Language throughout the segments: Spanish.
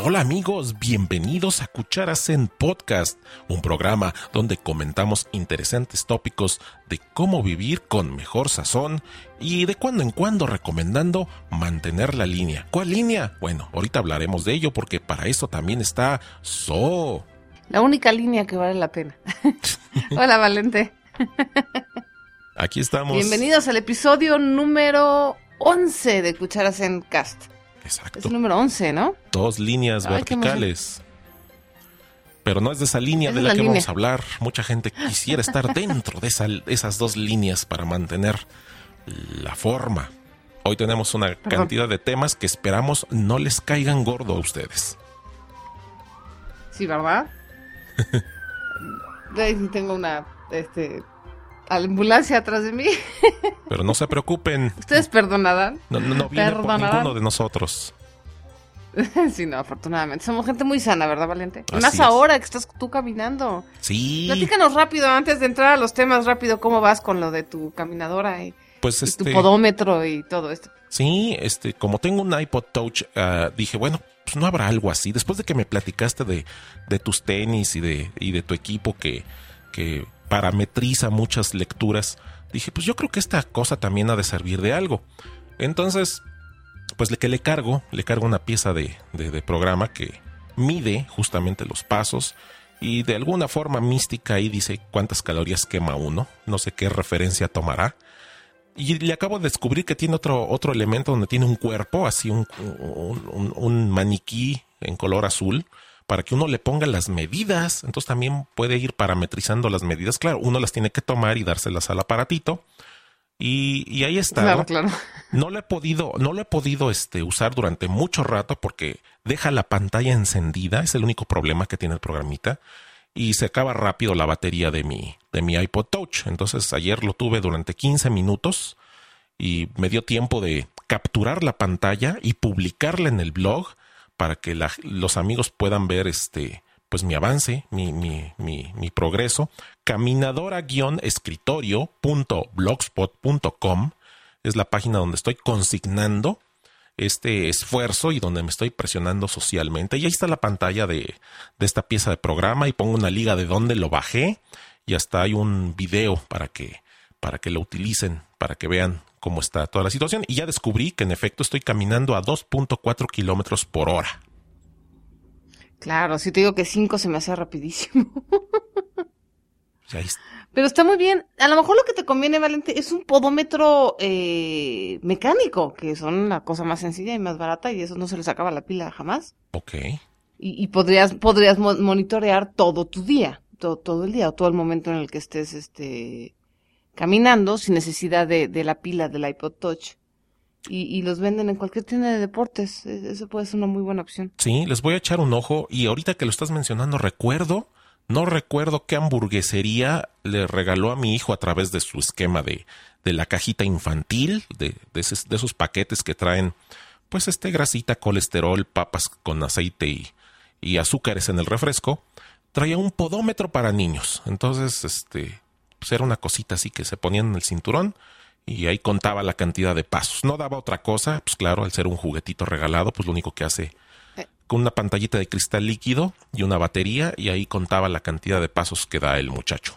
Hola amigos, bienvenidos a Cucharas en Podcast, un programa donde comentamos interesantes tópicos de cómo vivir con mejor sazón y de cuando en cuando recomendando mantener la línea. ¿Cuál línea? Bueno, ahorita hablaremos de ello porque para eso también está So. La única línea que vale la pena. Hola Valente. Aquí estamos. Bienvenidos al episodio número 11 de Cucharas en Cast. Exacto. Es el número 11, ¿no? Dos líneas Ay, verticales. Pero no es de esa línea Es de la la que línea. vamos a hablar. Mucha gente quisiera estar dentro de esa- esas dos líneas para mantener la forma. Hoy tenemos una cantidad de temas que esperamos no les caigan gordo a ustedes. Sí, ¿verdad? De ahí sí tengo una este, ambulancia atrás de mí. Pero no se preocupen. Ustedes perdonarán. No, no- no viene por ninguno de nosotros. sí, no, afortunadamente. Somos gente muy sana, ¿verdad, Valente? Así más es. ahora que estás tú caminando. Sí. Platícanos rápido, antes de entrar a los temas, rápido, ¿cómo vas con lo de tu caminadora y, Pues y este. tu podómetro y todo esto? Sí, este, como tengo un iPod Touch, ah, dije, bueno, pues no habrá algo así. Después de que me platicaste de, de tus tenis y de, y de tu equipo que, que parametriza muchas lecturas, dije, pues yo creo que esta cosa también ha de servir de algo. Entonces, pues le que le cargo, le cargo una pieza de, de- programa que mide justamente los pasos y de alguna forma mística ahí dice cuántas calorías quema uno. No sé qué referencia tomará. Y le acabo de descubrir que tiene otro, otro elemento donde tiene un cuerpo, así un- un maniquí en color azul, para que uno le ponga las medidas. Entonces también puede ir parametrizando las medidas. Claro, uno las tiene que tomar y dárselas al aparatito. Y, y ahí está. Claro, ¿no? claro. No lo he podido, no lo he podido este, usar durante mucho rato porque deja la pantalla encendida, es el único problema que tiene el programita. Y se acaba rápido la batería de mi, de mi iPod Touch. Entonces ayer lo tuve durante 15 minutos y me dio tiempo de capturar la pantalla y publicarla en el blog para que los amigos puedan ver este pues mi avance, mi, mi, mi, mi progreso. Caminadora-escritorio.blogspot.com es la página donde estoy consignando este esfuerzo y donde me estoy presionando socialmente. Y ahí está la pantalla de, de esta pieza de programa y pongo una liga de dónde lo bajé y hasta hay un video para que, para que lo utilicen, para que vean cómo está toda la situación. Y ya descubrí que en efecto estoy caminando a 2.4 kilómetros por hora. Claro, si te digo que 5 se me hace rapidísimo. Está. Pero está muy bien. A lo mejor lo que te conviene, Valente, es un podómetro eh, mecánico, que son la cosa más sencilla y más barata, y eso no se les acaba la pila jamás. Ok. Y, y podrías, podrías mo- monitorear todo tu día, todo, todo el día, o todo el momento en el que estés este, caminando, sin necesidad de, de la pila del iPod Touch. Y, y los venden en cualquier tienda de deportes. E- Eso puede ser una muy buena opción. Sí, les voy a echar un ojo. Y ahorita que lo estás mencionando, recuerdo, no recuerdo qué hamburguesería le regaló a mi hijo a través de su esquema de, de la cajita infantil, de, de, esos, paquetes que traen, pues, este grasita, colesterol, papas con aceite y, y azúcares en el refresco. Traía un podómetro para niños. Entonces, este, pues era una cosita así que se ponían en el cinturón y ahí contaba la cantidad de pasos. No daba otra cosa, pues claro, al ser un juguetito regalado, pues lo único que hace con una pantallita de cristal líquido y una batería y ahí contaba la cantidad de pasos que da el muchacho.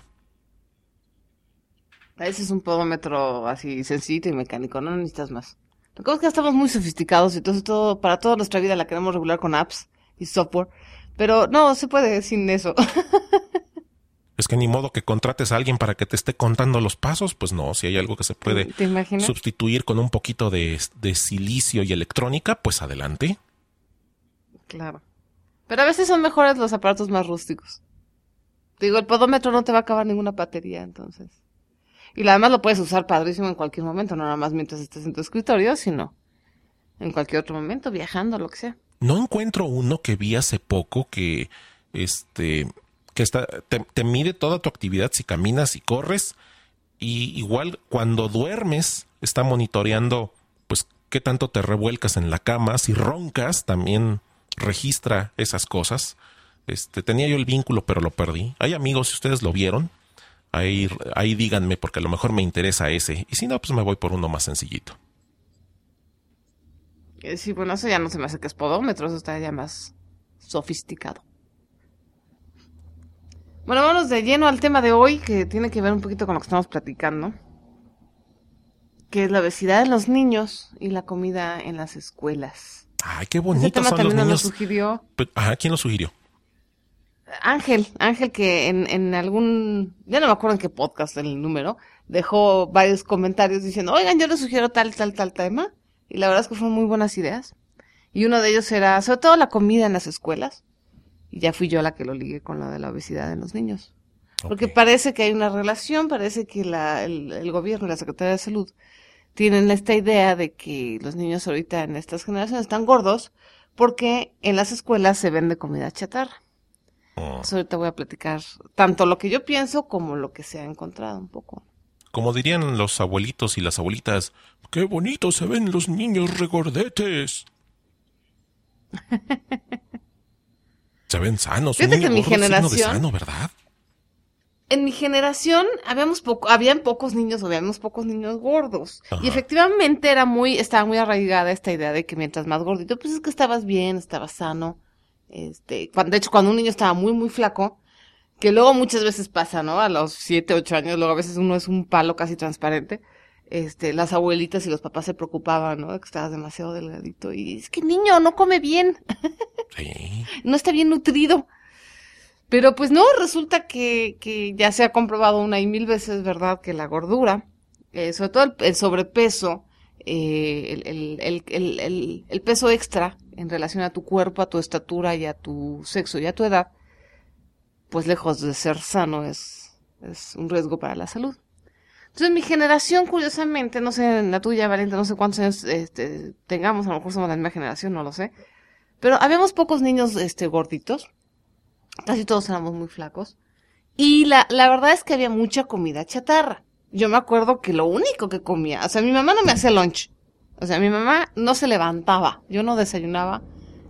Ese es un podómetro así sencillo y mecánico, no necesitas más. Lo que pasa es que ya estamos muy sofisticados y entonces todo, para toda nuestra vida la queremos regular con apps y software. Pero no, se puede sin eso. Es que ni modo que contrates a alguien para que te esté contando los pasos, pues no, si hay algo que se puede sustituir con un poquito de, de silicio y electrónica, pues adelante. Claro. Pero a veces son mejores los aparatos más rústicos. Digo, el podómetro no te va a acabar ninguna batería, entonces. Y además lo puedes usar padrísimo en cualquier momento, no nada más mientras estés en tu escritorio, sino en cualquier otro momento, viajando, lo que sea. No encuentro uno que vi hace poco que este que está, te, mide toda tu actividad si caminas y corres. Y igual cuando duermes, está monitoreando pues qué tanto te revuelcas en la cama. Si roncas, también registra esas cosas. Este, tenía yo el vínculo, pero lo perdí. Hay amigos, si ustedes lo vieron, ahí, ahí díganme, porque a lo mejor me interesa ese. Y si no, pues me voy por uno más sencillito. Eh, sí, bueno, eso ya no se me hace que es podómetro, eso está ya más sofisticado. Bueno, vamos de lleno al tema de hoy, que tiene que ver un poquito con lo que estamos platicando, que es la obesidad de los niños y la comida en las escuelas. Ay, qué bonitos son los niños. sugirió. Ajá, ¿quién lo sugirió? Ángel, Ángel que en, en algún, ya no me acuerdo en qué podcast, en el número, dejó varios comentarios diciendo, oigan, yo le sugiero tal, tal, tal tema. Y la verdad es que fueron muy buenas ideas. Y uno de ellos era, sobre todo la comida en las escuelas. Y ya fui yo la que lo ligué con la de la obesidad en los niños. Porque parece que hay una relación, parece que la, el, el, gobierno y la Secretaría de Salud tienen esta idea de que los niños ahorita en estas generaciones están gordos porque en las escuelas se vende comida chatarra. Oh. ahorita voy a platicar tanto lo que yo pienso como lo que se ha encontrado un poco. Como dirían los abuelitos y las abuelitas, qué bonito se ven los niños regordetes. Se ven sanos. Fíjate que en mi generación. De sano, ¿verdad? En mi generación habíamos poco, habían pocos niños o habíamos pocos niños gordos. Y efectivamente era muy, estaba muy arraigada esta idea de que mientras más gordito, pues es que estabas bien, estabas sano. Este, cuando, de hecho, cuando un niño estaba muy, muy flaco, que luego muchas veces pasa, ¿no? A los siete, ocho años, luego a veces uno es un palo casi transparente. Este, las abuelitas y los papás se preocupaban, ¿no? De que estabas demasiado delgadito. Y es que niño, no come bien. Sí. no está bien nutrido. Pero pues no, resulta que, que ya se ha comprobado una y mil veces, ¿verdad? Que la gordura, eh, sobre todo el, sobrepeso, eh, el, el, el, el, peso extra en relación a tu cuerpo, a tu estatura y a tu sexo y a tu edad, pues lejos de ser sano es, es un riesgo para la salud. Entonces mi generación, curiosamente, no sé, la tuya, Valente, no sé cuántos años este, tengamos, a lo mejor somos la misma generación, no lo sé, pero habíamos pocos niños este, gorditos. Casi todos éramos muy flacos. Y la, la verdad es que había mucha comida chatarra. Yo me acuerdo que lo único que comía, o sea, mi mamá no me hacía lunch. O sea, mi mamá no se levantaba. Yo no desayunaba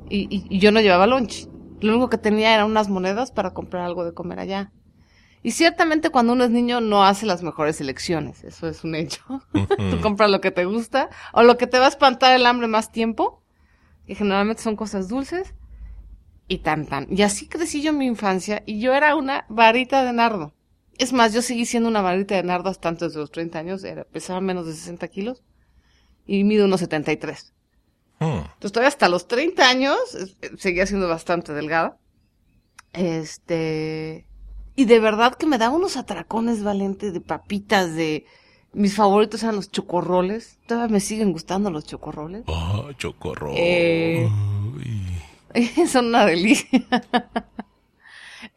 y, y, yo no llevaba lunch. Lo único que tenía eran unas monedas para comprar algo de comer allá. Y ciertamente cuando uno es niño no hace las mejores elecciones, eso es un hecho. Tú compras lo que te gusta o lo que te va a espantar el hambre más tiempo que generalmente son cosas dulces, y tan tan. Y así crecí yo en mi infancia, y yo era una varita de nardo. Es más, yo seguí siendo una varita de nardo hasta antes de los 30 años, era, pesaba menos de 60 kilos, y mido unos 73. Hmm. Entonces todavía hasta los 30 años seguía siendo bastante delgada. Este... Y de verdad que me daba unos atracones valentes de papitas, de mis favoritos eran los chocorroles. Todavía me siguen gustando los chocorroles. Ah, chocorroles. Eh, son una delicia.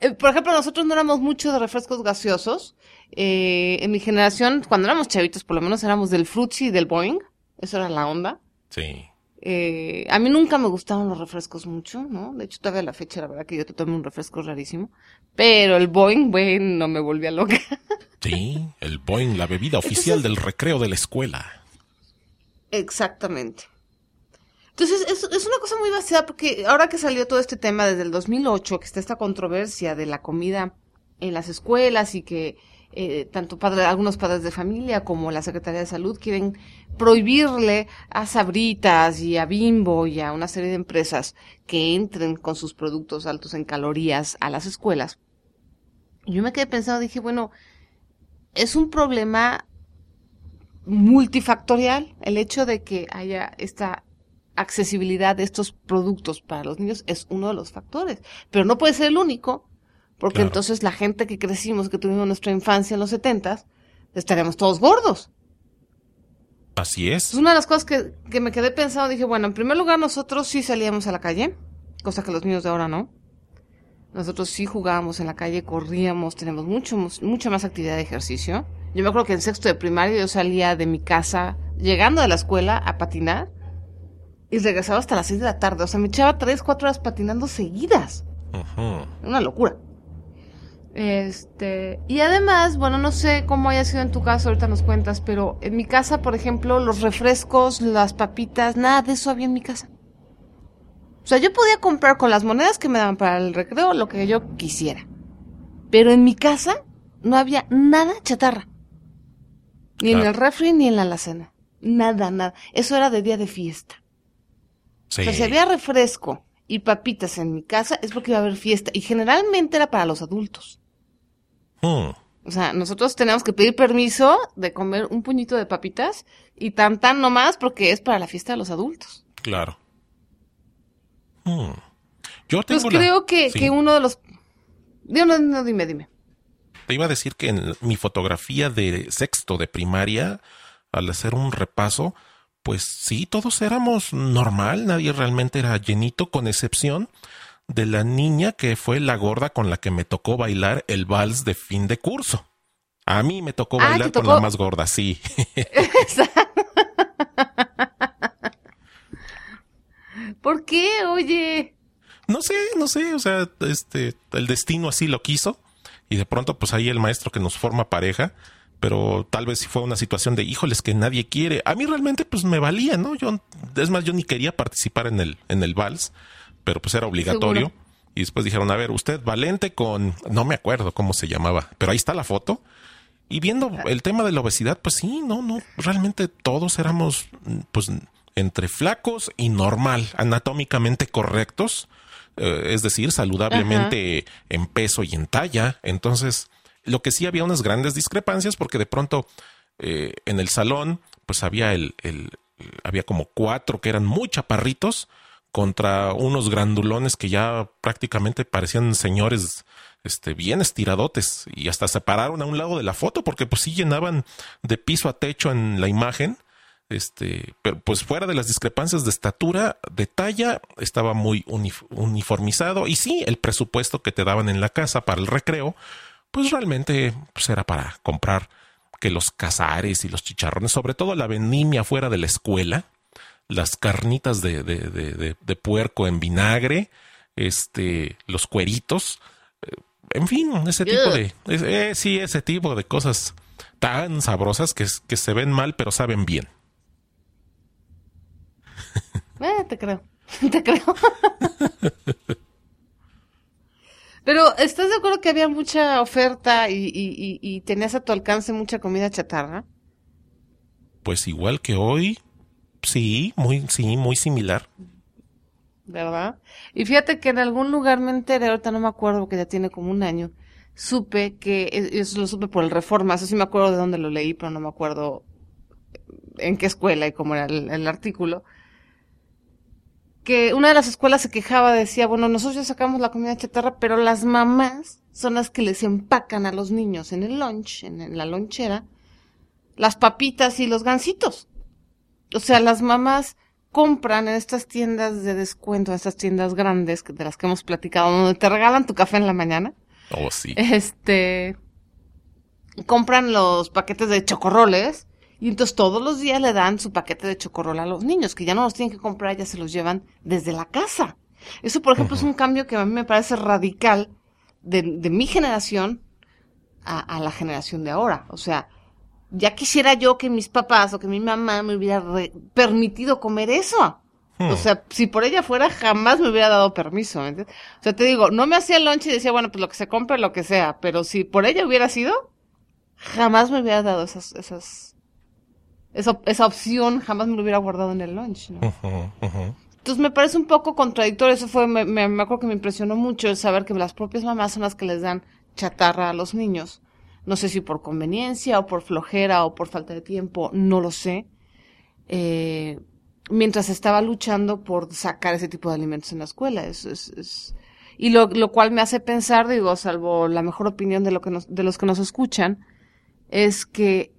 Eh, por ejemplo, nosotros no éramos mucho de refrescos gaseosos. Eh, en mi generación, cuando éramos chavitos, por lo menos éramos del Fruitsy y del Boeing. Eso era la onda. Sí. Eh, a mí nunca me gustaban los refrescos mucho, ¿no? De hecho, todavía la fecha, la verdad que yo te tomé un refresco rarísimo. Pero el Boeing, bueno, me volvía loca. Sí, el Boeing, la bebida oficial del recreo de la escuela. Exactamente. Entonces, es, es, una cosa muy vacía porque ahora que salió todo este tema desde el 2008, que está esta controversia de la comida en las escuelas y que eh, tanto algunos padres de familia como la Secretaría de Salud quieren prohibirle a Sabritas y a Bimbo y a una serie de empresas que entren con sus productos altos en calorías a las escuelas. Yo me quedé pensando, dije, bueno, es un problema multifactorial. El hecho de que haya esta accesibilidad de estos productos para los niños es uno de los factores, pero no puede ser el único, porque entonces la gente que crecimos, que tuvimos nuestra infancia en los setentas, estaríamos todos gordos. Así es. Es una de las cosas que, que me quedé pensando, dije, bueno, en primer lugar nosotros sí salíamos a la calle, cosa que los niños de ahora no. Nosotros sí jugábamos en la calle, corríamos, tenemos mucho, mucha más actividad de ejercicio. Yo me acuerdo que en sexto de primaria yo salía de mi casa, llegando de la escuela a patinar, y regresaba hasta las seis de la tarde. O sea, me echaba tres, cuatro horas patinando seguidas. Una locura. Este, y además, bueno, no sé cómo haya sido en tu caso, ahorita nos cuentas, pero en mi casa, por ejemplo, los refrescos, las papitas, nada de eso había en mi casa. O sea, yo podía comprar con las monedas que me daban para el recreo lo que yo quisiera. Pero en mi casa no había nada chatarra. Ni en el refri ni en la alacena. Nada, nada. Eso era de día de fiesta. Sí. O sea, si había refresco y papitas en mi casa es porque iba a haber fiesta. Y generalmente era para los adultos. Hmm. O sea, nosotros tenemos que pedir permiso de comer un puñito de papitas y tan tan nomás porque es para la fiesta de los adultos. Claro. Hmm. Yo tengo pues creo que, que uno de los... No, no, dime, dime. Te iba a decir que en mi fotografía de sexto de primaria, al hacer un repaso, pues sí, todos éramos normal, nadie realmente era llenito, con excepción de la niña que fue la gorda con la que me tocó bailar el vals de fin de curso. A mí me tocó ah, bailar con la más gorda, sí. ¿Por qué? Oye. No sé, no sé, o sea, este, el destino así lo quiso y de pronto pues ahí el maestro que nos forma pareja, pero tal vez si fue una situación de híjoles que nadie quiere. A mí realmente pues me valía, ¿no? Yo es más yo ni quería participar en el en el vals, pero pues era obligatorio. Y después dijeron, a ver, usted valente con, no me acuerdo cómo se llamaba, pero ahí está la foto. Y viendo el tema de la obesidad, pues sí, no, no, realmente todos éramos, pues, entre flacos y normal, anatómicamente correctos. Eh, es decir, saludablemente en peso y en talla. Entonces, lo que sí había unas grandes discrepancias porque de pronto eh, en el salón, pues había el, el, había como cuatro que eran muy chaparritos contra unos grandulones que ya prácticamente parecían señores este, bien estiradotes y hasta se pararon a un lado de la foto porque pues sí llenaban de piso a techo en la imagen este, pero pues fuera de las discrepancias de estatura, de talla, estaba muy uniformizado. Y sí, el presupuesto que te daban en la casa para el recreo, pues realmente pues era para comprar que los cazares y los chicharrones, sobre todo la vendimia fuera de la escuela, las carnitas de, de, de, puerco en vinagre, este, los cueritos, eh, en fin, ese tipo de, eh, sí, ese tipo de cosas tan sabrosas que, que se ven mal pero saben bien. Eh, te creo. Te creo. Pero, ¿estás de acuerdo que había mucha oferta y, y, y, tenías a tu alcance mucha comida chatarra? Pues igual que hoy, sí, muy, sí, muy similar. ¿Verdad? Y fíjate que en algún lugar me enteré, ahorita no me acuerdo, que ya tiene como un año, supe que, eso lo supe por el Reforma, eso sí me acuerdo de dónde lo leí, pero no me acuerdo en qué escuela y cómo era el artículo, que una de las escuelas se quejaba, decía, bueno, nosotros ya sacamos la comida chatarra, pero las mamás son las que les empacan a los niños en el lunch, en, la lonchera, las papitas y los gansitos. O sea, las mamás compran en estas tiendas de descuento, en estas tiendas grandes de las que hemos platicado, donde te regalan tu café en la mañana. Oh, sí. Este, compran los paquetes de chocorroles y entonces todos los días le dan su paquete de chocorrol a los niños, que ya no los tienen que comprar, ya se los llevan desde la casa. Eso, por ejemplo, es un cambio que a mí me parece radical de, mi generación a, la generación de ahora. O sea, ya quisiera yo que mis papás o que mi mamá me hubiera permitido comer eso. Hmm. O sea, si por ella fuera, jamás me hubiera dado permiso. O sea, te digo, no me hacía el lunch y decía, bueno, pues lo que se compre, lo que sea. Pero si por ella hubiera sido, jamás me hubiera dado esas, esas esa, esa opción jamás me lo hubiera guardado en el lunch. Entonces me parece un poco contradictorio. Eso fue, me, me, acuerdo que me impresionó mucho el saber que las propias mamás son las que les dan chatarra a los niños. No sé si por conveniencia o por flojera o por falta de tiempo, no lo sé. Eh, mientras estaba luchando por sacar ese tipo de alimentos en la escuela. Es, es, es... Y lo, lo cual me hace pensar, digo, salvo la mejor opinión de, lo que nos, de los que nos escuchan, es que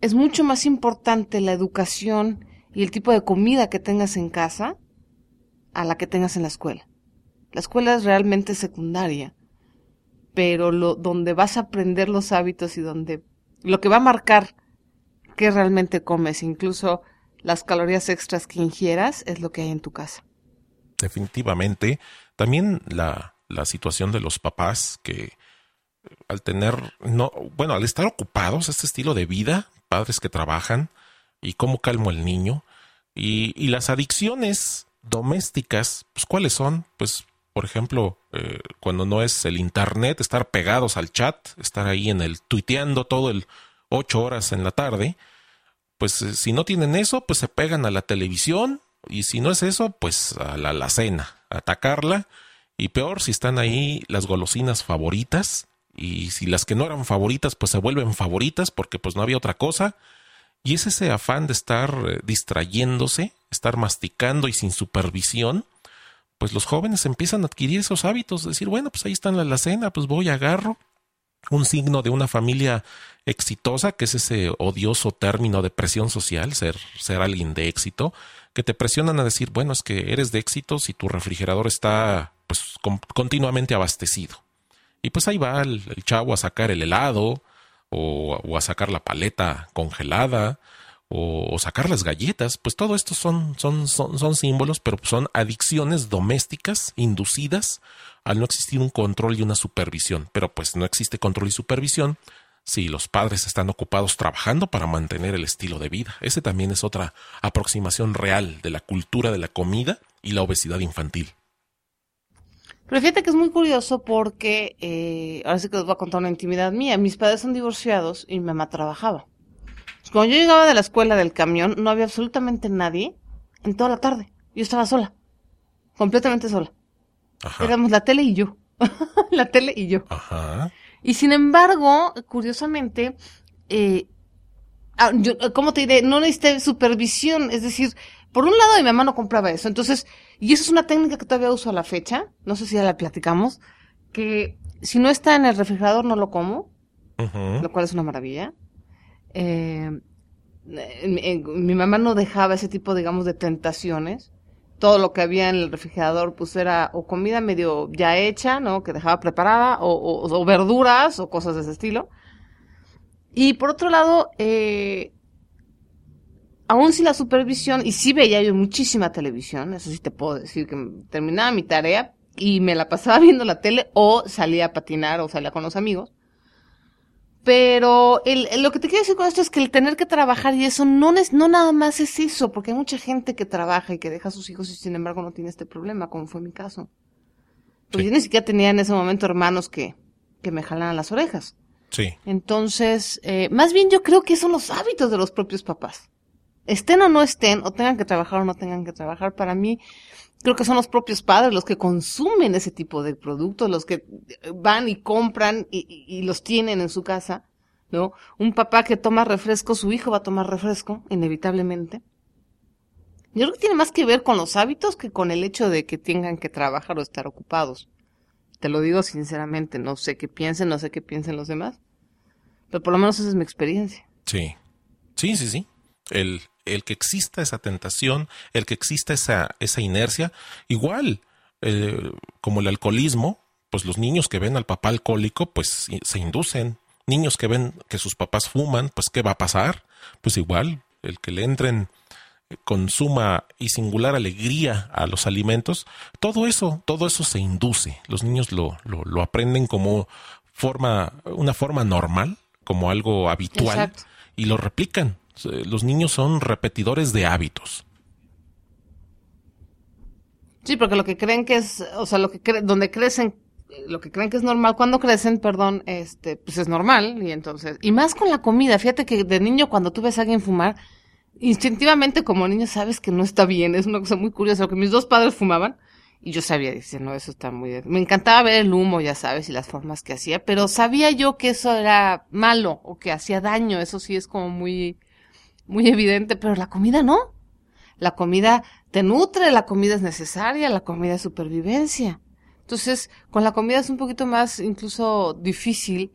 es mucho más importante la educación y el tipo de comida que tengas en casa a la que tengas en la escuela. La escuela es realmente secundaria, pero lo, donde vas a aprender los hábitos y donde Lo que va a marcar qué realmente comes, incluso las calorías extras que ingieras, es lo que hay en tu casa. Definitivamente. También la, la situación de los papás que al tener, no, bueno, al estar ocupados, este estilo de vida, padres que trabajan, y cómo calmo al niño, y, y las adicciones domésticas, pues cuáles son, pues por ejemplo, eh, cuando no es el internet, estar pegados al chat, estar ahí en el tuiteando todo el ocho horas en la tarde, pues eh, si no tienen eso, pues se pegan a la televisión y si no es eso, pues a la alacena, atacarla. Y peor si están ahí las golosinas favoritas y si las que no eran favoritas, pues se vuelven favoritas porque pues no había otra cosa. Y es ese afán de estar eh, distrayéndose, estar masticando y sin supervisión, pues los jóvenes empiezan a adquirir esos hábitos, decir, bueno, pues ahí está en la cena, pues voy, agarro. Un signo de una familia exitosa, que es ese odioso término de presión social, ser, ser alguien de éxito, que te presionan a decir, bueno, es que eres de éxito si tu refrigerador está pues continuamente abastecido. Y pues ahí va el chavo a sacar el helado, o, a sacar la paleta congelada o, sacar las galletas, pues todo esto son, son, son, son símbolos, pero son adicciones domésticas inducidas al no existir un control y una supervisión. Pero pues no existe control y supervisión si los padres están ocupados trabajando para mantener el estilo de vida. Ese también es otra aproximación real de la cultura de la comida y la obesidad infantil. Pero fíjate que es muy curioso porque, eh, ahora sí que os voy a contar una intimidad mía. Mis padres son divorciados y mi mamá trabajaba. Cuando yo llegaba de la escuela del camión, no había absolutamente nadie en toda la tarde. Yo estaba sola. Completamente sola. Éramos la tele y yo. la tele y yo. Ajá. Y sin embargo, curiosamente, eh, ah, ¿cómo te diré? No necesité supervisión. Es decir, por un lado mi mamá no compraba eso. Entonces, y eso es una técnica que todavía uso a la fecha, no sé si ya la platicamos, que si no está en el refrigerador no lo como, lo cual es una maravilla. Eh, mi, mamá no dejaba ese tipo, digamos, de tentaciones. Todo lo que había en el refrigerador, pues era o comida medio ya hecha, ¿no? Que dejaba preparada, o, verduras, o cosas de ese estilo. Y por otro lado, eh, aún sin la supervisión, y sí veía yo muchísima televisión, eso sí te puedo decir, que terminaba mi tarea y me la pasaba viendo la tele o salía a patinar o salía con los amigos. Pero el, lo que te quiero decir con esto es que el tener que trabajar y eso no, es, no nada más es eso, porque hay mucha gente que trabaja y que deja a sus hijos y sin embargo no tiene este problema, como fue mi caso. Pues yo ni siquiera tenía en ese momento hermanos que, que me jalaran las orejas. Sí. Entonces, eh, más bien yo creo que son los hábitos de los propios papás estén o no estén, o tengan que trabajar o no tengan que trabajar, para mí creo que son los propios padres los que consumen ese tipo de productos, los que van y compran y, los tienen en su casa, ¿no? Un papá que toma refresco, su hijo va a tomar refresco, inevitablemente. Yo creo que tiene más que ver con los hábitos que con el hecho de que tengan que trabajar o estar ocupados. Te lo digo sinceramente, no sé qué piensen, no sé qué piensen los demás, pero por lo menos esa es mi experiencia. Sí, sí, sí, sí. El, el que exista esa tentación, el que exista esa, esa inercia, igual eh, como el alcoholismo, pues los niños que ven al papá alcohólico, pues se inducen. Niños que ven que sus papás fuman, pues ¿qué va a pasar? Pues igual, el que le entren eh, con suma y singular alegría a los alimentos, todo eso, todo eso se induce. Los niños lo, lo, lo aprenden como forma, una forma normal, como algo habitual, y lo replican. Los niños son repetidores de hábitos. Sí, porque lo que creen que es, o sea, lo que donde crecen, lo que creen que es normal cuando crecen, perdón, este, pues es normal y entonces, y más con la comida, fíjate que de niño cuando tú ves a alguien fumar, instintivamente como niño sabes que no está bien, es una cosa muy curiosa, que mis dos padres fumaban y yo sabía, dice, no, eso está muy, me encantaba ver el humo, ya sabes, y las formas que hacía, pero sabía yo que eso era malo o que hacía daño, eso sí es como muy, muy evidente, pero la comida no. La comida te nutre, la comida es necesaria, la comida es supervivencia. Entonces, con la comida es un poquito más incluso difícil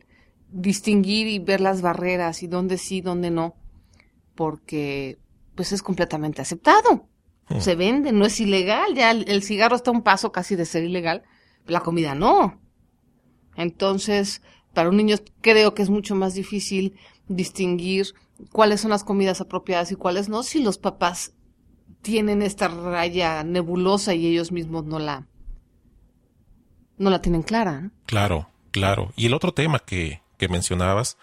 distinguir y ver las barreras y dónde sí, dónde no, porque pues es completamente aceptado. Hmm. Se vende, no es ilegal, ya el, el cigarro está a un paso casi de ser ilegal, la comida no. Entonces, para un niño creo que es mucho más difícil distinguir cuáles son las comidas apropiadas y cuáles no si los papás tienen esta raya nebulosa y ellos mismos no la no la tienen clara. Claro, claro. Y el otro tema que, que mencionabas,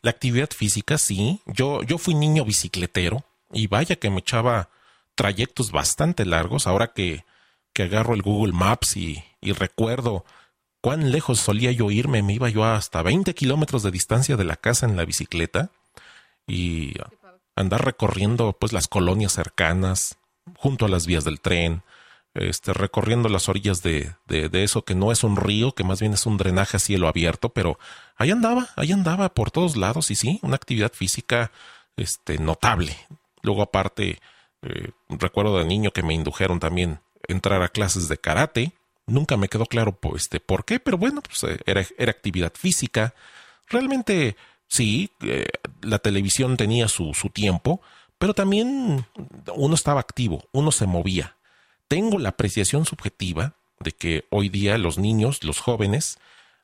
la actividad física, sí. Yo, yo fui niño bicicletero y vaya que me echaba trayectos bastante largos. Ahora que, que agarro el Google Maps y, y recuerdo cuán lejos solía yo irme, me iba yo hasta 20 kilómetros de distancia de la casa en la bicicleta y andar recorriendo pues las colonias cercanas, junto a las vías del tren, este, recorriendo las orillas de, de, de, eso que no es un río, que más bien es un drenaje a cielo abierto, pero ahí andaba, ahí andaba por todos lados y sí, una actividad física este, notable. Luego aparte, eh, recuerdo de niño que me indujeron también entrar a clases de karate. Nunca me quedó claro este, por qué, pero bueno, pues eh, era, era actividad física. Realmente sí, eh, la televisión tenía su, su tiempo, pero también uno estaba activo, uno se movía. Tengo la apreciación subjetiva de que hoy día los niños, los jóvenes,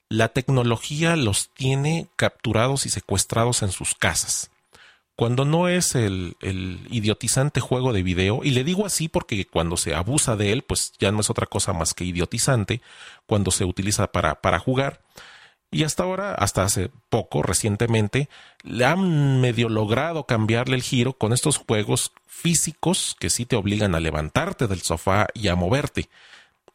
la tecnología los tiene capturados y secuestrados en sus casas. Cuando no es el, el, idiotizante juego de video, y le digo así porque cuando se abusa de él, pues ya no es otra cosa más que idiotizante, cuando se utiliza para, para jugar, y hasta ahora, hasta hace poco, recientemente, le han medio logrado cambiarle el giro con estos juegos físicos que sí te obligan a levantarte del sofá y a moverte.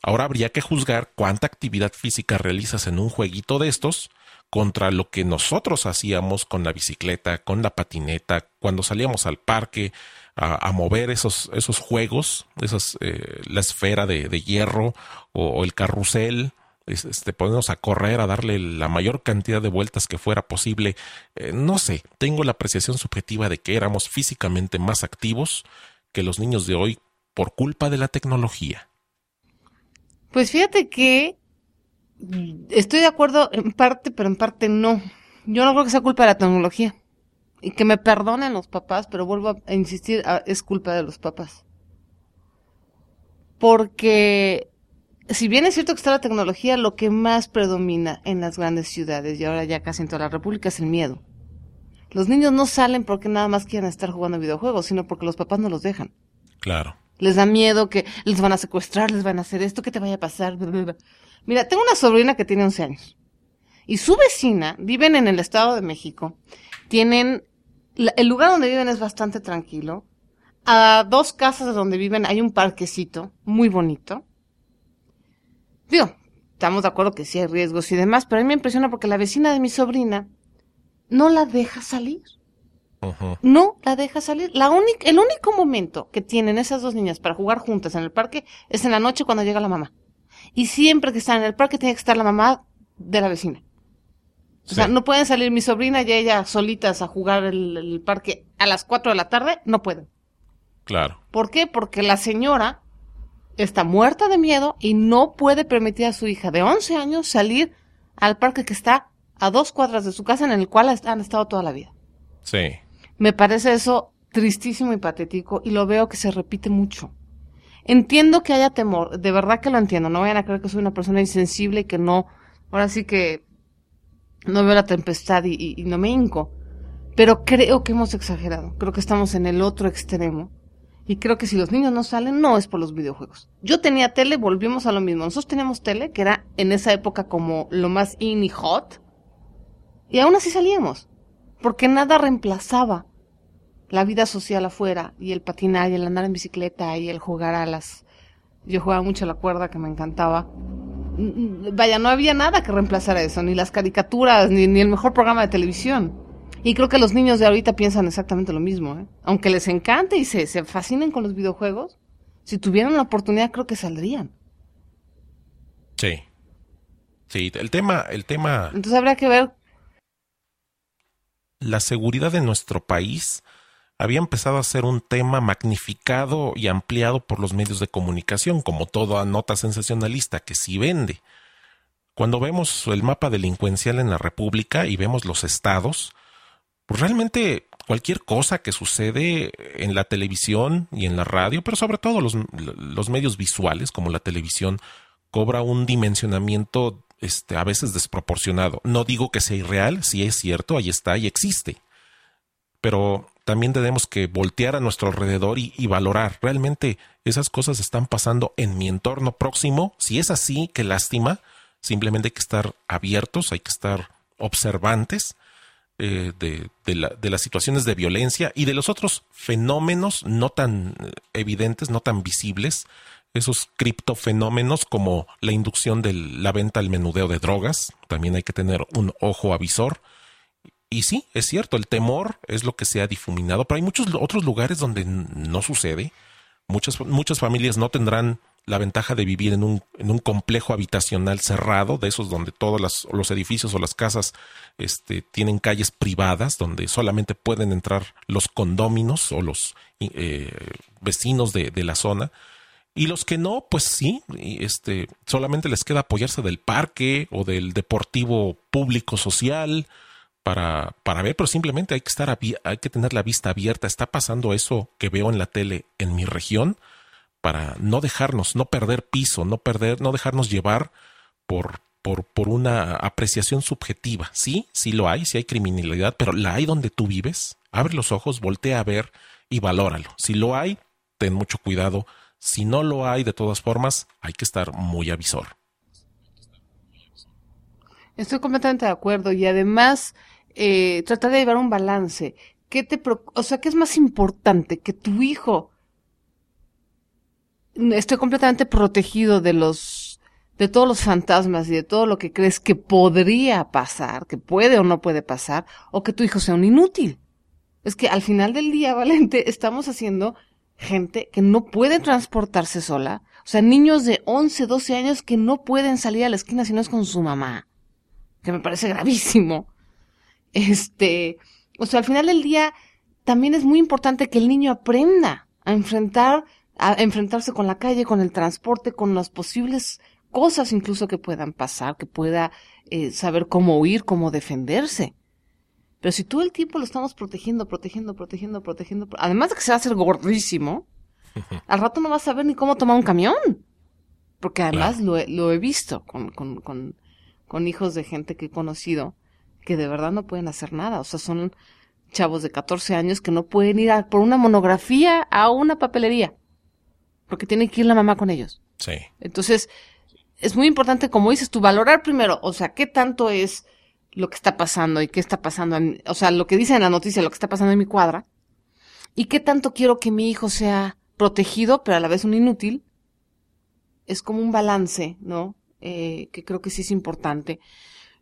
Ahora habría que juzgar cuánta actividad física realizas en un jueguito de estos contra lo que nosotros hacíamos con la bicicleta, con la patineta, cuando salíamos al parque a, mover esos, esos juegos, esas, eh, la esfera de, hierro o el carrusel, este, ponernos a correr, a darle la mayor cantidad de vueltas que fuera posible. Eh, no sé, tengo la apreciación subjetiva de que éramos físicamente más activos que los niños de hoy por culpa de la tecnología. Pues fíjate que estoy de acuerdo en parte, pero en parte no. Yo no creo que sea culpa de la tecnología. Y que me perdonen los papás, pero vuelvo a insistir, es culpa de los papás. Porque si bien es cierto que está la tecnología, lo que más predomina en las grandes ciudades y ahora ya casi en toda la República es el miedo. Los niños no salen porque nada más quieren estar jugando videojuegos, sino porque los papás no los dejan. Claro. Les da miedo que les van a secuestrar, les van a hacer esto, que te vaya a pasar. Mira, tengo una sobrina que tiene 11 años. Y su vecina, viven en el Estado de México, tienen, el lugar donde viven es bastante tranquilo. A dos casas de donde viven hay un parquecito muy bonito Digo, estamos de acuerdo que sí hay riesgos y demás, pero a mí me impresiona porque la vecina de mi sobrina no la deja salir. Uh -huh. No la deja salir. La única, el único momento que tienen esas dos niñas para jugar juntas en el parque es en la noche cuando llega la mamá. Y siempre que están en el parque tiene que estar la mamá de la vecina. O sí. sea, no pueden salir mi sobrina y ella solitas a jugar el, el parque a las 4 de la tarde, no pueden. Claro. ¿Por qué? Porque la señora está muerta de miedo y no puede permitir a su hija de 11 años salir al parque que está a dos cuadras de su casa en el cual han estado toda la vida. Sí. Me parece eso tristísimo y patético y lo veo que se repite mucho. Entiendo que haya temor, de verdad que lo entiendo, no vayan a creer que soy una persona insensible y que no, ahora sí que no veo la tempestad y, y, y no me hinco, pero creo que hemos exagerado, creo que estamos en el otro extremo y creo que si los niños no salen, no es por los videojuegos. Yo tenía tele, volvimos a lo mismo. Nosotros teníamos tele, que era en esa época como lo más in y hot. Y aún así salíamos. Porque nada reemplazaba la vida social afuera, y el patinar, y el andar en bicicleta, y el jugar a las... Yo jugaba mucho a la cuerda, que me encantaba. Vaya, no había nada que reemplazara eso, ni las caricaturas, ni, ni el mejor programa de televisión. Y creo que los niños de ahorita piensan exactamente lo mismo, ¿eh? Aunque les encante y se, se fascinen con los videojuegos, si tuvieran la oportunidad creo que saldrían. Sí. Sí, el tema, el tema. Entonces habría que ver. La seguridad de nuestro país había empezado a ser un tema magnificado y ampliado por los medios de comunicación, como toda nota sensacionalista que sí vende. Cuando vemos el mapa delincuencial en la República y vemos los estados, pues realmente cualquier cosa que sucede en la televisión y en la radio, pero sobre todo los, los medios visuales como la televisión, cobra un dimensionamiento este, a veces desproporcionado. No digo que sea irreal, si es cierto, ahí está y existe. pero también tenemos que voltear a nuestro alrededor y, y, valorar realmente esas cosas están pasando en mi entorno próximo. Si es así, qué lástima. Simplemente hay que estar abiertos, hay que estar observantes eh, de, de, la, de, las situaciones de violencia y de los otros fenómenos no tan eh, evidentes, no tan visibles, esos criptofenómenos como la inducción de la venta al menudeo de drogas, también hay que tener un ojo avisor. Y sí, es cierto, el temor es lo que se ha difuminado, pero hay muchos otros lugares donde no sucede. Muchas, muchas familias no tendrán la ventaja de vivir en un, en un complejo habitacional cerrado, de esos donde todos las, los edificios o las casas este, tienen calles privadas, donde solamente pueden entrar los condóminos o los eh, vecinos de, de, la zona. Y los que no, pues sí, este, solamente les queda apoyarse del parque o del deportivo público social para, para ver, pero simplemente hay que estar, hay que tener la vista abierta. ¿Está pasando eso que veo en la tele en mi región? Para no dejarnos, no perder piso, no perder, no dejarnos llevar por, por, por una apreciación subjetiva. Sí, sí lo hay, sí hay criminalidad, pero la hay donde tú vives. Abre los ojos, voltea a ver y valóralo. Si lo hay, ten mucho cuidado. Si no lo hay, de todas formas, hay que estar muy avisor. Estoy completamente de acuerdo y además eh, tratar de llevar un balance. ¿Qué te, o sea, qué es más importante que tu hijo estoy completamente protegido de los, de todos los fantasmas y de todo lo que crees que podría pasar, que puede o no puede pasar, o que tu hijo sea un inútil. Es que al final del día, Valente, estamos haciendo gente que no puede transportarse sola. O sea, niños de 11, 12 años que no pueden salir a la esquina si no es con su mamá. Que me parece gravísimo. Este, o sea, al final del día también es muy importante que el niño aprenda a enfrentar a enfrentarse con la calle, con el transporte, con las posibles cosas incluso que puedan pasar, que pueda eh, saber cómo huir, cómo defenderse. Pero si todo el tiempo lo estamos protegiendo, protegiendo, protegiendo, protegiendo, además de que se va a hacer gordísimo, al rato no va a saber ni cómo tomar un camión. Porque además lo, he, lo he visto con, con, con, con hijos de gente que he conocido que de verdad no pueden hacer nada. O sea, son chavos de 14 años que no pueden ir a, por una monografía a una papelería porque tiene que ir la mamá con ellos. Sí. Entonces, es muy importante, como dices tú, valorar primero, o sea, qué tanto es lo que está pasando y qué está pasando, en, o sea, lo que dice en la noticia, lo que está pasando en mi cuadra, y qué tanto quiero que mi hijo sea protegido, pero a la vez un inútil. Es como un balance, ¿no? Eh, que creo que sí es importante.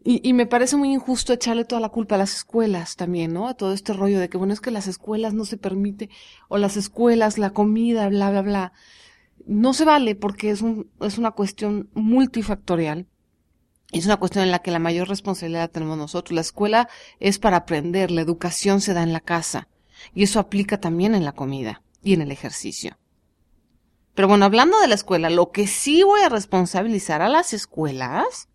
Y, y, me parece muy injusto echarle toda la culpa a las escuelas también, ¿no? A todo este rollo de que, bueno, es que las escuelas no se permite, o las escuelas, la comida, bla, bla, bla. No se vale porque es, un, es una cuestión multifactorial. Es una cuestión en la que la mayor responsabilidad tenemos nosotros. La escuela es para aprender, la educación se da en la casa. Y eso aplica también en la comida y en el ejercicio. Pero bueno, hablando de la escuela, lo que sí voy a responsabilizar a las escuelas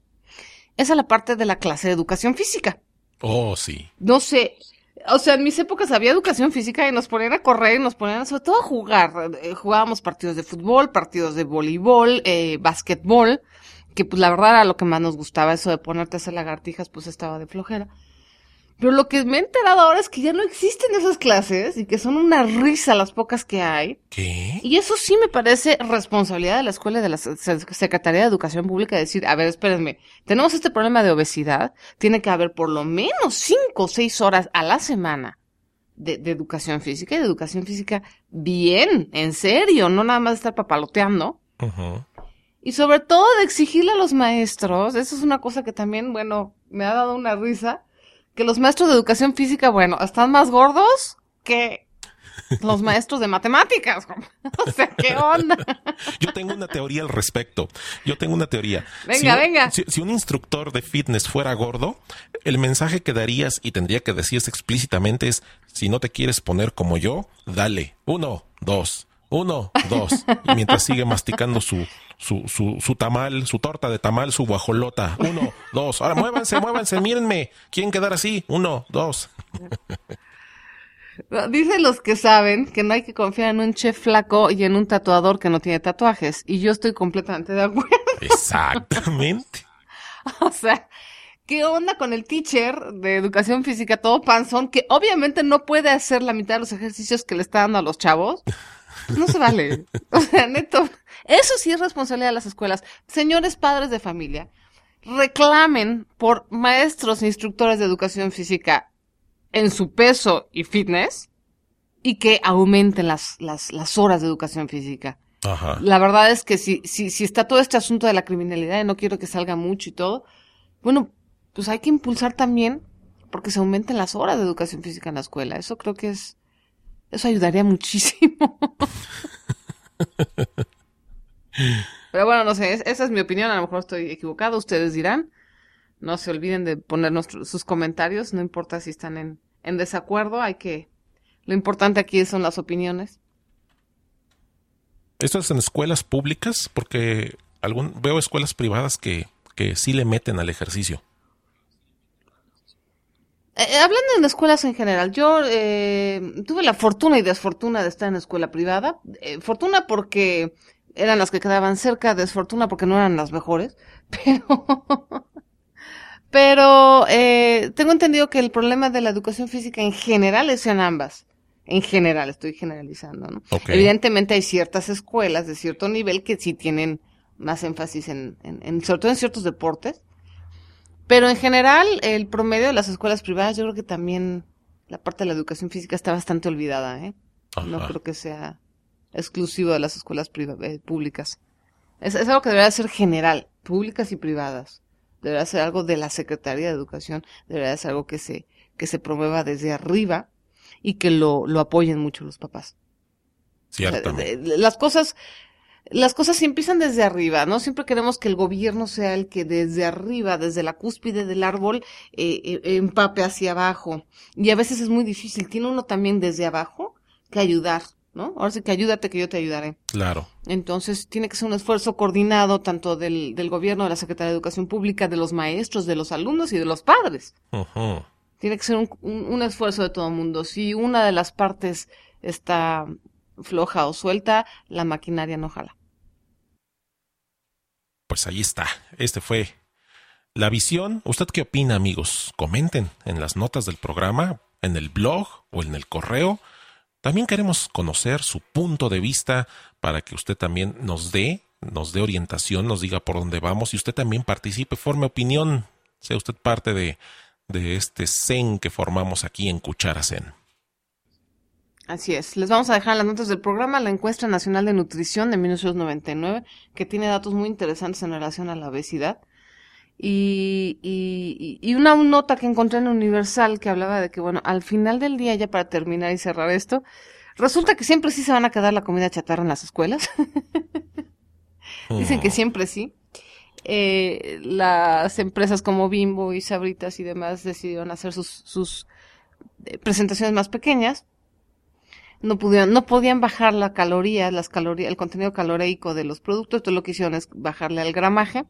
es a la parte de la clase de educación física. Oh, sí. No sé, o sea, en mis épocas había educación física y nos ponían a correr y nos ponían sobre todo a jugar. Eh, jugábamos partidos de fútbol, partidos de voleibol, eh, básquetbol, que pues la verdad era lo que más nos gustaba, eso de ponerte a hacer lagartijas, pues estaba de flojera. Pero lo que me he enterado ahora es que ya no existen esas clases y que son una risa las pocas que hay. ¿Qué? Y eso sí me parece responsabilidad de la escuela y de la Secretaría de Educación Pública decir, a ver, espérenme, tenemos este problema de obesidad, tiene que haber por lo menos cinco o seis horas a la semana de, de educación física y de educación física bien, en serio, no nada más estar papaloteando. Y sobre todo de exigirle a los maestros, eso es una cosa que también, bueno, me ha dado una risa que los maestros de educación física, bueno, están más gordos que los maestros de matemáticas. O sea, ¿qué onda? Yo tengo una teoría al respecto. Yo tengo una teoría. Venga, si un, venga. Si, si, un instructor de fitness fuera gordo, el mensaje que darías y tendría que decirse explícitamente es, si no te quieres poner como yo, dale. Uno, dos, uno, dos. Y mientras sigue masticando su, su, su, su tamal, su torta de tamal, su guajolota. Uno, dos. Ahora muévanse, muévanse, mírenme. ¿Quieren quedar así? Uno, dos. Dicen los que saben que no hay que confiar en un chef flaco y en un tatuador que no tiene tatuajes. Y yo estoy completamente de acuerdo. Exactamente. o sea, ¿Qué onda con el teacher de educación física todo panzón que obviamente no puede hacer la mitad de los ejercicios que le está dando a los chavos? No se vale. O sea, neto, eso sí es responsabilidad de las escuelas. Señores padres de familia, reclamen por maestros e instructores de educación física en su peso y fitness y que aumenten las, las, las horas de educación física. Ajá. La verdad es que si, si, si está todo este asunto de la criminalidad y no quiero que salga mucho y todo, bueno, pues hay que impulsar también porque se aumenten las horas de educación física en la escuela. Eso creo que es, eso ayudaría muchísimo. Pero bueno, no sé, esa es mi opinión, a lo mejor estoy equivocado, ustedes dirán. No se olviden de poner sus comentarios, no importa si están en, en desacuerdo, hay que... Lo importante aquí son las opiniones. ¿Esto es en escuelas públicas? Porque algún, veo escuelas privadas que, que sí le meten al ejercicio. Eh, eh, hablando en escuelas en general, yo eh, tuve la fortuna y desfortuna de estar en escuela privada. fortuna porque eran las que quedaban cerca, desfortuna porque no eran las mejores, pero... pero tengo entendido que el problema de la educación física en general es en ambas. En general, estoy generalizando, ¿no? Evidentemente hay ciertas escuelas de cierto nivel que sí tienen más énfasis en, en, sobre todo en ciertos deportes. Pero en general, el promedio de las escuelas privadas, yo creo que también la parte de la educación física está bastante olvidada, ¿eh? No creo que sea exclusivo de las escuelas eh, públicas. Es, es, algo que debería ser general, públicas y privadas. Debería ser algo de la Secretaría de Educación, debería ser algo que se, que se promueva desde arriba y que lo, lo apoyen mucho los papás. Ciertamente. las cosas, las cosas sí empiezan desde arriba, ¿no? Siempre queremos que el gobierno sea el que desde arriba, desde la cúspide del árbol, eh, eh, empape hacia abajo. Y a veces es muy difícil. Tiene uno también desde abajo que ayudar, ¿no? Ahora sí que ayúdate que yo te ayudaré. Claro. Entonces tiene que ser un esfuerzo coordinado tanto del, del gobierno, de la Secretaría de Educación Pública, de los maestros, de los alumnos y de los padres. Tiene que ser un, un, esfuerzo de todo el mundo. Si una de las partes está floja o suelta, la maquinaria no jala. Pues ahí está. Este fue la visión. ¿Usted qué opina, amigos? Comenten en las notas del programa, en el blog o en el correo. También queremos conocer su punto de vista para que usted también nos dé, nos dé orientación, nos diga por dónde vamos y usted también participe, forme opinión, sea usted parte de, de este zen que formamos aquí en Cuchara Zen. Así es. Les vamos a dejar en las notas del programa la encuesta nacional de nutrición de 1999, que tiene datos muy interesantes en relación a la obesidad. Y, y, y una nota que encontré en Universal que hablaba de que, bueno, al final del día, ya para terminar y cerrar esto, resulta que siempre sí se van a quedar la comida chatarra en las escuelas. Dicen que oh. siempre sí eh, las empresas como Bimbo y Sabritas y demás decidieron hacer sus, sus eh, presentaciones más pequeñas. No pudieron, no podían bajar la caloría, las calorías, el contenido caloreico de los productos, entonces lo que hicieron es bajarle al gramaje.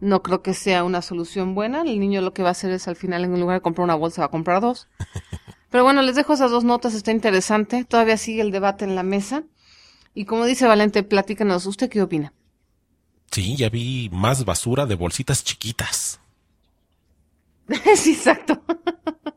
No creo que sea una solución buena. El niño lo que va a hacer es al final, en lugar de comprar una bolsa, va a comprar dos. Pero bueno, les dejo esas dos notas, está interesante. Todavía sigue el debate en la mesa. Y como dice Valente, platícanos, ¿usted qué opina? Sí, ya vi más basura de bolsitas chiquitas. sí, exacto.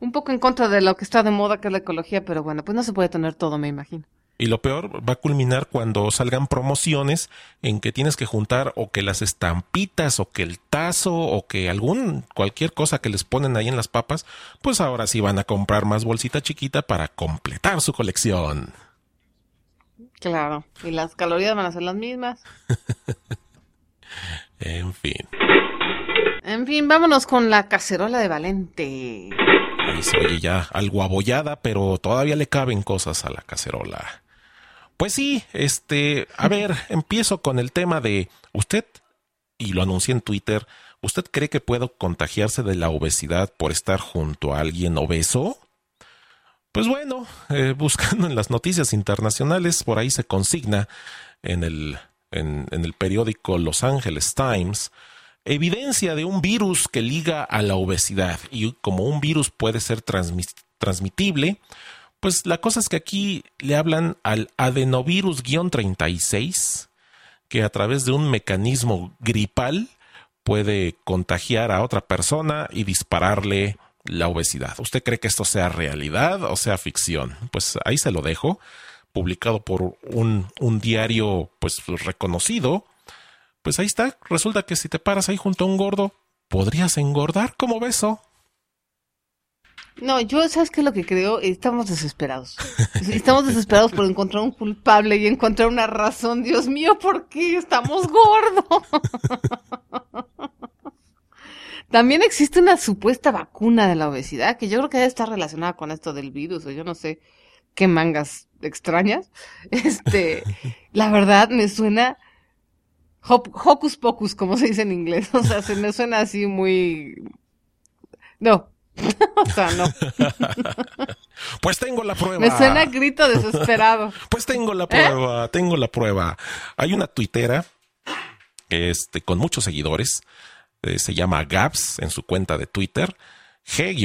Un poco en contra de lo que está de moda, que es la ecología, pero bueno, pues no se puede tener todo, me imagino. Y lo peor va a culminar cuando salgan promociones en que tienes que juntar o que las estampitas o que el tazo o que algún cualquier cosa que les ponen ahí en las papas, pues ahora sí van a comprar más bolsita chiquita para completar su colección. Claro, y las calorías van a ser las mismas. en fin. En fin, vámonos con la cacerola de Valente. Ahí se oye ya algo abollada, pero todavía le caben cosas a la cacerola. Pues sí, este, a ver, empiezo con el tema de usted, y lo anuncié en Twitter, ¿usted cree que puedo contagiarse de la obesidad por estar junto a alguien obeso? Pues bueno, eh, buscando en las noticias internacionales, por ahí se consigna en el, en, el periódico Los Angeles Times evidencia de un virus que liga a la obesidad y como un virus puede ser transmitible, pues la cosa es que aquí le hablan al adenovirus-36, que a través de un mecanismo gripal puede contagiar a otra persona y dispararle la obesidad. ¿Usted cree que esto sea realidad o sea ficción? Pues ahí se lo dejo, publicado por un, un diario pues reconocido. Pues ahí está, resulta que si te paras ahí junto a un gordo, podrías engordar como beso. No, yo, ¿sabes qué es lo que creo? Estamos desesperados. Estamos desesperados por encontrar un culpable y encontrar una razón. Dios mío, ¿por qué estamos gordos? También existe una supuesta vacuna de la obesidad que yo creo que debe estar relacionada con esto del virus o yo no sé qué mangas extrañas. Este, la verdad me suena hocus pocus, como se dice en inglés. O sea, se me suena así muy... No, o sea, no. Pues tengo la prueba. Me suena grito desesperado. Pues tengo la prueba, tengo la prueba. Hay una tuitera este, con muchos seguidores. Eh, se llama Gaps en su cuenta de Twitter. G-A-B-S.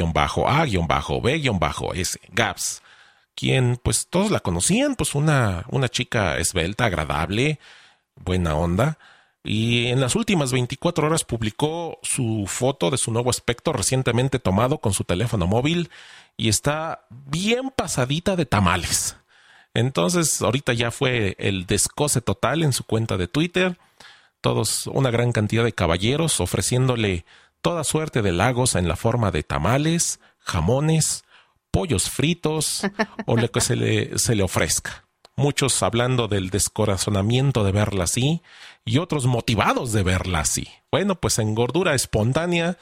Gaps. Quien, pues todos la conocían, pues una, una chica esbelta, agradable, buena onda y en las últimas 24 horas publicó su foto de su nuevo aspecto recientemente tomado con su teléfono móvil y está bien pasadita de tamales. Entonces, ahorita ya fue el descoce total en su cuenta de Twitter. Todos, una gran cantidad de caballeros ofreciéndole toda suerte de lagos en la forma de tamales, jamones, pollos fritos o lo que se le, se le ofrezca muchos hablando del descorazonamiento de verla así y otros motivados de verla así. Bueno, pues engordura espontánea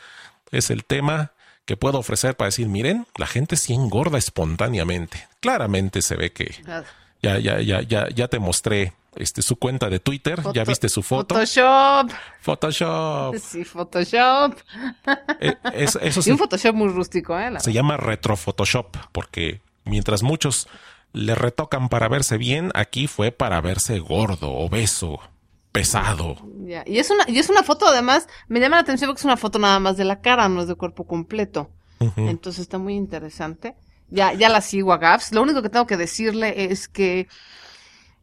es el tema que puedo ofrecer para decir, miren, la gente sí engorda espontáneamente. Claramente se ve que ya, ya, ya, ya, ya te mostré este, su cuenta de Twitter, ya viste su foto. Photoshop. Photoshop. Sí, Photoshop. Eh, eso, sí, un Photoshop muy rústico, ¿eh? se llama retro Photoshop, porque mientras muchos le retocan para verse bien, aquí fue para verse gordo, obeso, pesado. Y es una, y es una foto además, me llama la atención porque es una foto nada más de la cara, no es de cuerpo completo. Entonces está muy interesante. Ya, ya la sigo a Gaps. Lo único que tengo que decirle es que,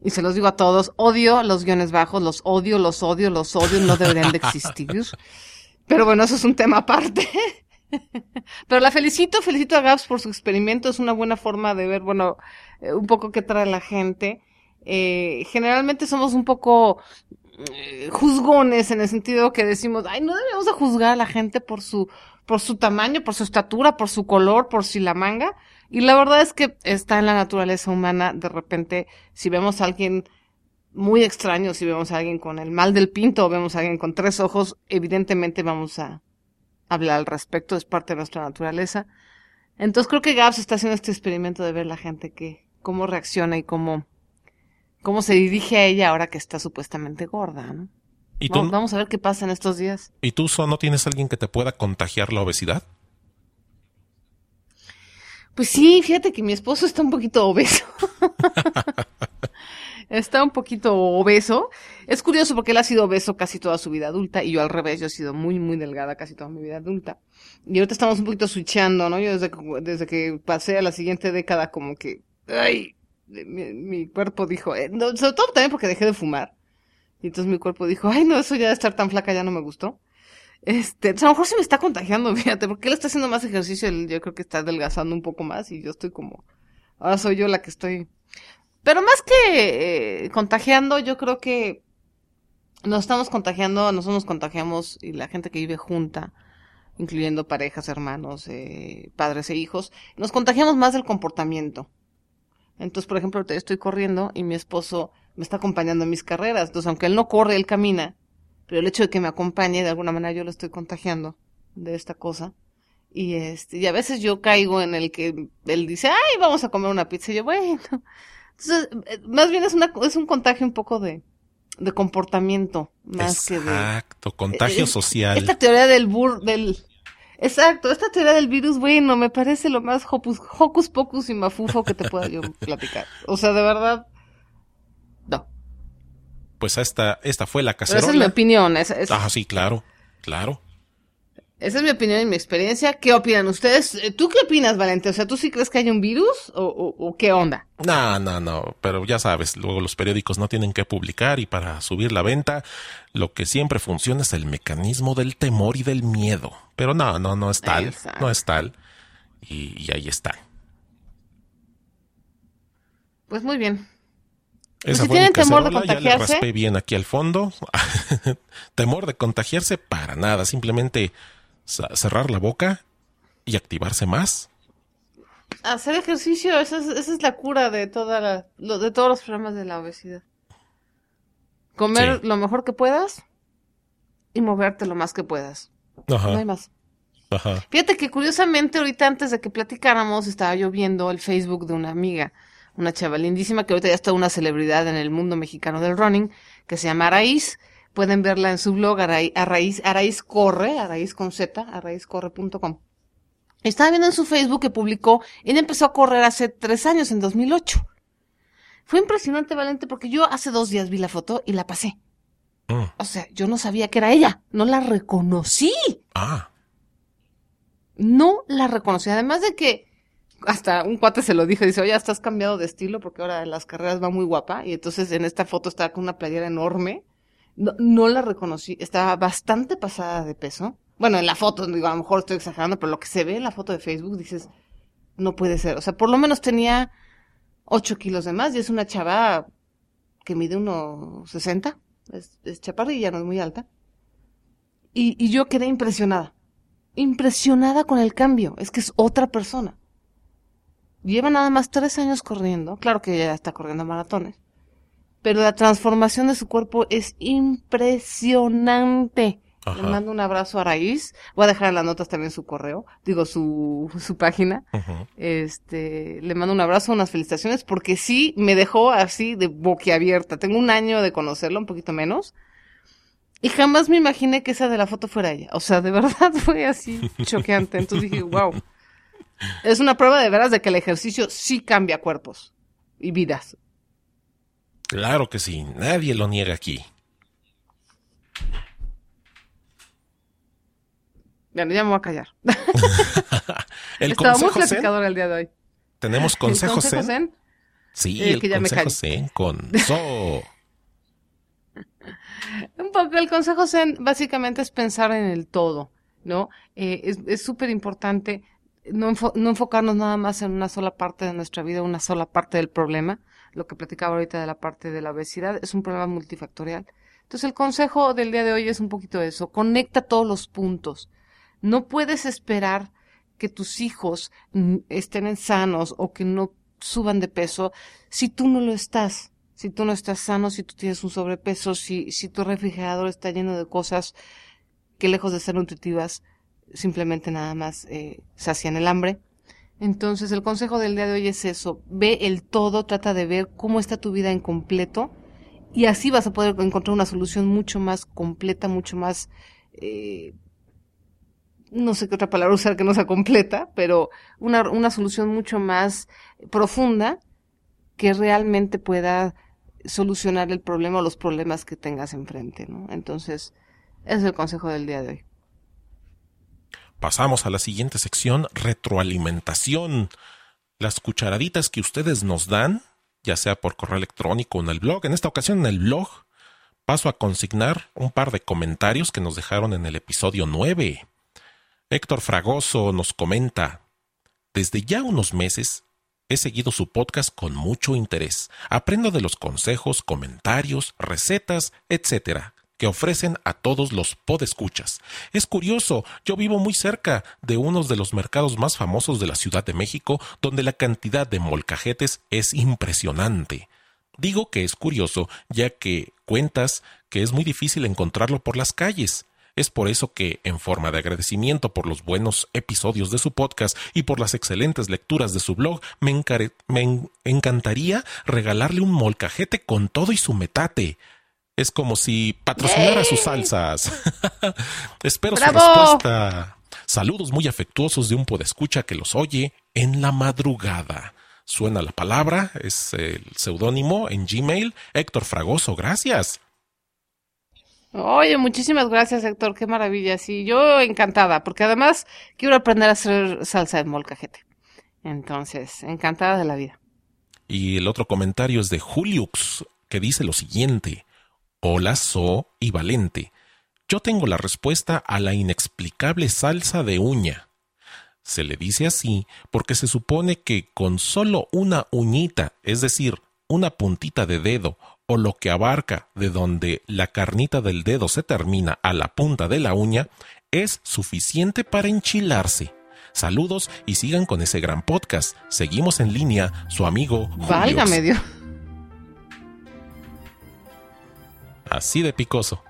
y se los digo a todos, odio los guiones bajos, los odio, los odio, los odio, no deberían de existir. Pero bueno, eso es un tema aparte. Pero la felicito, felicito a Gaps por su experimento, es una buena forma de ver, bueno, un poco qué trae la gente. Eh, generalmente somos un poco eh, juzgones en el sentido que decimos, ay, no debemos a juzgar a la gente por su, por su tamaño, por su estatura, por su color, por si la manga. Y la verdad es que está en la naturaleza humana, de repente, si vemos a alguien muy extraño, si vemos a alguien con el mal del pinto o vemos a alguien con tres ojos, evidentemente vamos a hablar al respecto, es parte de nuestra naturaleza. Entonces creo que Gabs está haciendo este experimento de ver la gente que, cómo reacciona y cómo, cómo se dirige a ella ahora que está supuestamente gorda, ¿no? ¿Y tú, vamos, a ver qué pasa en estos días. ¿Y tú, no tienes alguien que te pueda contagiar la obesidad? Pues sí, fíjate que mi esposo está un poquito obeso. está un poquito obeso. Es curioso porque él ha sido obeso casi toda su vida adulta y yo al revés, yo he sido muy, muy delgada casi toda mi vida adulta. Y ahorita estamos un poquito switchando, ¿no? Yo desde, desde que pasé a la siguiente década como que, ay, mi, cuerpo dijo, eh, sobre todo también porque dejé de fumar. Y entonces mi cuerpo dijo, ay, no, eso ya de estar tan flaca ya no me gustó. Este, a lo mejor se me está contagiando, fíjate, porque él está haciendo más ejercicio, yo creo que está adelgazando un poco más y yo estoy como, ahora soy yo la que estoy pero más que eh, contagiando, yo creo que nos estamos contagiando, nosotros nos contagiamos y la gente que vive junta, incluyendo parejas, hermanos, eh, padres e hijos, nos contagiamos más del comportamiento. Entonces, por ejemplo, estoy corriendo y mi esposo me está acompañando en mis carreras. Entonces, aunque él no corre, él camina. Pero el hecho de que me acompañe, de alguna manera yo lo estoy contagiando de esta cosa. Y este, y a veces yo caigo en el que él dice, ay, vamos a comer una pizza. Y yo, bueno, entonces, eh, más bien es, una, es un contagio un poco de, de comportamiento, más que de... Exacto, contagio social. Esta teoría del bur, del... Exacto, esta teoría del virus, bueno, me parece lo más hocus, pocus y mafufo que te pueda yo platicar. O sea, de verdad, no. Pues esta, esta fue la cacerola. esa es mi opinión. Esa, Ah, sí, claro, claro. Esa es mi opinión y mi experiencia. ¿Qué opinan ustedes? Eh, ¿Tú qué opinas, Valente? O sea, ¿tú sí crees que hay un virus o, o, qué onda? No, no, no. Pero ya sabes, luego los periódicos no tienen que publicar y para subir la venta, lo que siempre funciona es el mecanismo del temor y del miedo. Pero no, no, no es tal. No es tal. Y, y ahí está. Pues muy bien. Pues si tienen temor de contagiarse. Ya le raspé bien aquí al fondo. temor de contagiarse para nada. Simplemente cerrar la boca y activarse más. Hacer ejercicio, esa es, la cura de, toda de todos los problemas de la obesidad. Comer lo mejor que puedas y moverte lo más que puedas. No hay más. Fíjate que curiosamente ahorita antes de que platicáramos estaba yo viendo el Facebook de una amiga, una chava lindísima que ahorita ya está una celebridad en el mundo mexicano del running, que se llama Araíz Pueden verla en su blog, a, raíz, a raíz corre, a raíz con Z, a raízcorre.com. Estaba viendo en su Facebook que publicó, él empezó a correr hace tres años, en 2008. Fue impresionante, Valente, porque yo hace dos días vi la foto y la pasé. Mm. O sea, yo no sabía que era ella, no la reconocí. Ah. No la reconocí, además de que hasta un cuate se lo dijo, dice, oye, estás cambiado de estilo porque ahora en las carreras va muy guapa. Y entonces en esta foto estaba con una playera enorme no, la reconocí, estaba bastante pasada de peso. Bueno, en la foto, a lo mejor estoy exagerando, pero lo que se ve en la foto de Facebook dices, no puede ser. O sea, por lo menos tenía 8 kilos de más y es una chava que mide unos 60. Es, es chaparrilla, no es muy alta. Y, y yo quedé impresionada. Impresionada con el cambio. Es que es otra persona. Lleva nada más tres años corriendo. Claro que ella está corriendo maratones pero la transformación de su cuerpo es impresionante. Le mando un abrazo a Raíz. Voy a dejar en las notas también su correo, digo su, su página. Este, le mando un abrazo, unas felicitaciones, porque sí me dejó así de boquiabierta. Tengo un año de conocerlo, un poquito menos. Y jamás me imaginé que esa de la foto fuera ella. O sea, de verdad fue así choqueante. Entonces dije, wow. Es una prueba de veras de que el ejercicio sí cambia cuerpos y vidas. Claro que sí, nadie lo niega aquí. Bueno, ya me voy a callar. el Estaba muy platicador el día de hoy. ¿Tenemos consejos ¿El consejo zen? Sí, el consejo zen con So. Un poco, el consejo zen básicamente es pensar en el todo, ¿no? Eh, es súper importante no, no enfocarnos nada más en una sola parte de nuestra vida, una sola parte del problema, lo que platicaba ahorita de la parte de la obesidad, es un problema multifactorial. Entonces el consejo del día de hoy es un poquito eso, conecta todos los puntos. No puedes esperar que tus hijos estén sanos o que no suban de peso si tú no lo estás. Si tú no estás sano, si tú tienes un sobrepeso, si, si tu refrigerador está lleno de cosas que lejos de ser nutritivas, simplemente nada más eh, sacian el hambre. Entonces, el consejo del día de hoy es eso. Ve el todo, trata de ver cómo está tu vida en completo y así vas a poder encontrar una solución mucho más completa, mucho más... Eh, no sé qué otra palabra usar que no sea completa, pero una, una solución mucho más profunda que realmente pueda solucionar el problema o los problemas que tengas enfrente, ¿no? Entonces, ese es el consejo del día de hoy. Pasamos a la siguiente sección, retroalimentación. Las cucharaditas que ustedes nos dan, ya sea por correo electrónico o en el blog, en esta ocasión en el blog, paso a consignar un par de comentarios que nos dejaron en el episodio 9. Héctor Fragoso nos comenta, desde ya unos meses he seguido su podcast con mucho interés. Aprendo de los consejos, comentarios, recetas, etc que ofrecen a todos los podescuchas. Es curioso, yo vivo muy cerca de uno de los mercados más famosos de la Ciudad de México, donde la cantidad de molcajetes es impresionante. Digo que es curioso, ya que cuentas que es muy difícil encontrarlo por las calles. Es por eso que, en forma de agradecimiento por los buenos episodios de su podcast y por las excelentes lecturas de su blog, me, me encantaría regalarle un molcajete con todo y su metate. Es como si patrocinara sus salsas. Espero su respuesta. Saludos muy afectuosos de un podescucha que los oye en la madrugada. Suena la palabra, es el seudónimo en Gmail. Héctor Fragoso, gracias. Oye, muchísimas gracias, Héctor. Qué maravilla. Sí, yo encantada, porque además quiero aprender a hacer salsa de molcajete. Entonces, encantada de la vida. Y el otro comentario es de Juliux, que dice lo siguiente. Hola, So y Valente. Yo tengo la respuesta a la inexplicable salsa de uña. Se le dice así porque se supone que con solo una uñita, es decir, una puntita de dedo o lo que abarca de donde la carnita del dedo se termina a la punta de la uña, es suficiente para enchilarse. Saludos y sigan con ese gran podcast. Seguimos en línea, su amigo. Válgame Dios. Así de picoso.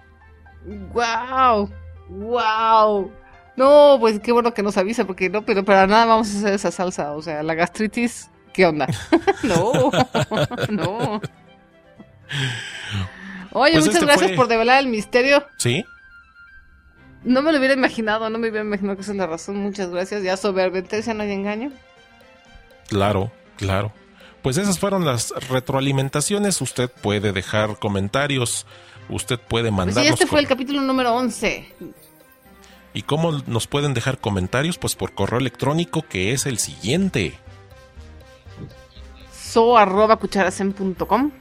¡Wow! ¡Wow! No, pues qué bueno que nos avisa, porque no, pero para nada vamos a hacer esa salsa. O sea, la gastritis, ¿qué onda? no, no. Oye, pues muchas este gracias por develar el misterio. Sí. No me lo hubiera imaginado, no me hubiera imaginado que esa es la razón. Muchas gracias. Ya soberbia, no hay engaño. Claro, claro. Pues esas fueron las retroalimentaciones. Usted puede dejar comentarios Usted puede pues mandarnos. sí, este fue el capítulo número 11. ¿Y cómo nos pueden dejar comentarios? Pues por correo electrónico que es el siguiente. so arroba cucharacen.com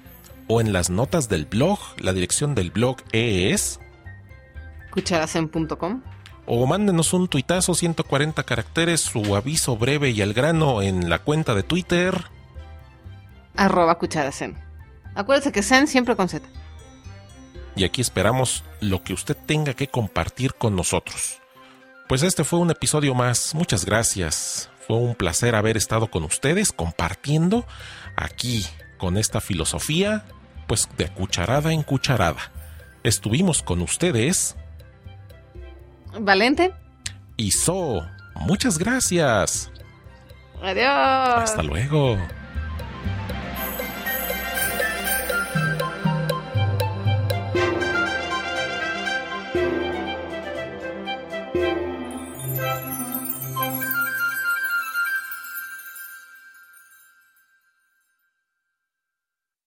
O en las notas del blog, la dirección del blog es cucharacen.com o mándenos un tuitazo 140 caracteres, su aviso breve y al grano en la cuenta de Twitter. Arroba cucharacen. Acuérdese que Zen siempre con Z y aquí esperamos lo que usted tenga que compartir con nosotros. Pues este fue un episodio más, muchas gracias. Fue un placer haber estado con ustedes compartiendo aquí con esta filosofía, pues de cucharada en cucharada. Estuvimos con ustedes. Valente. Y So, muchas gracias. Adiós. Hasta luego.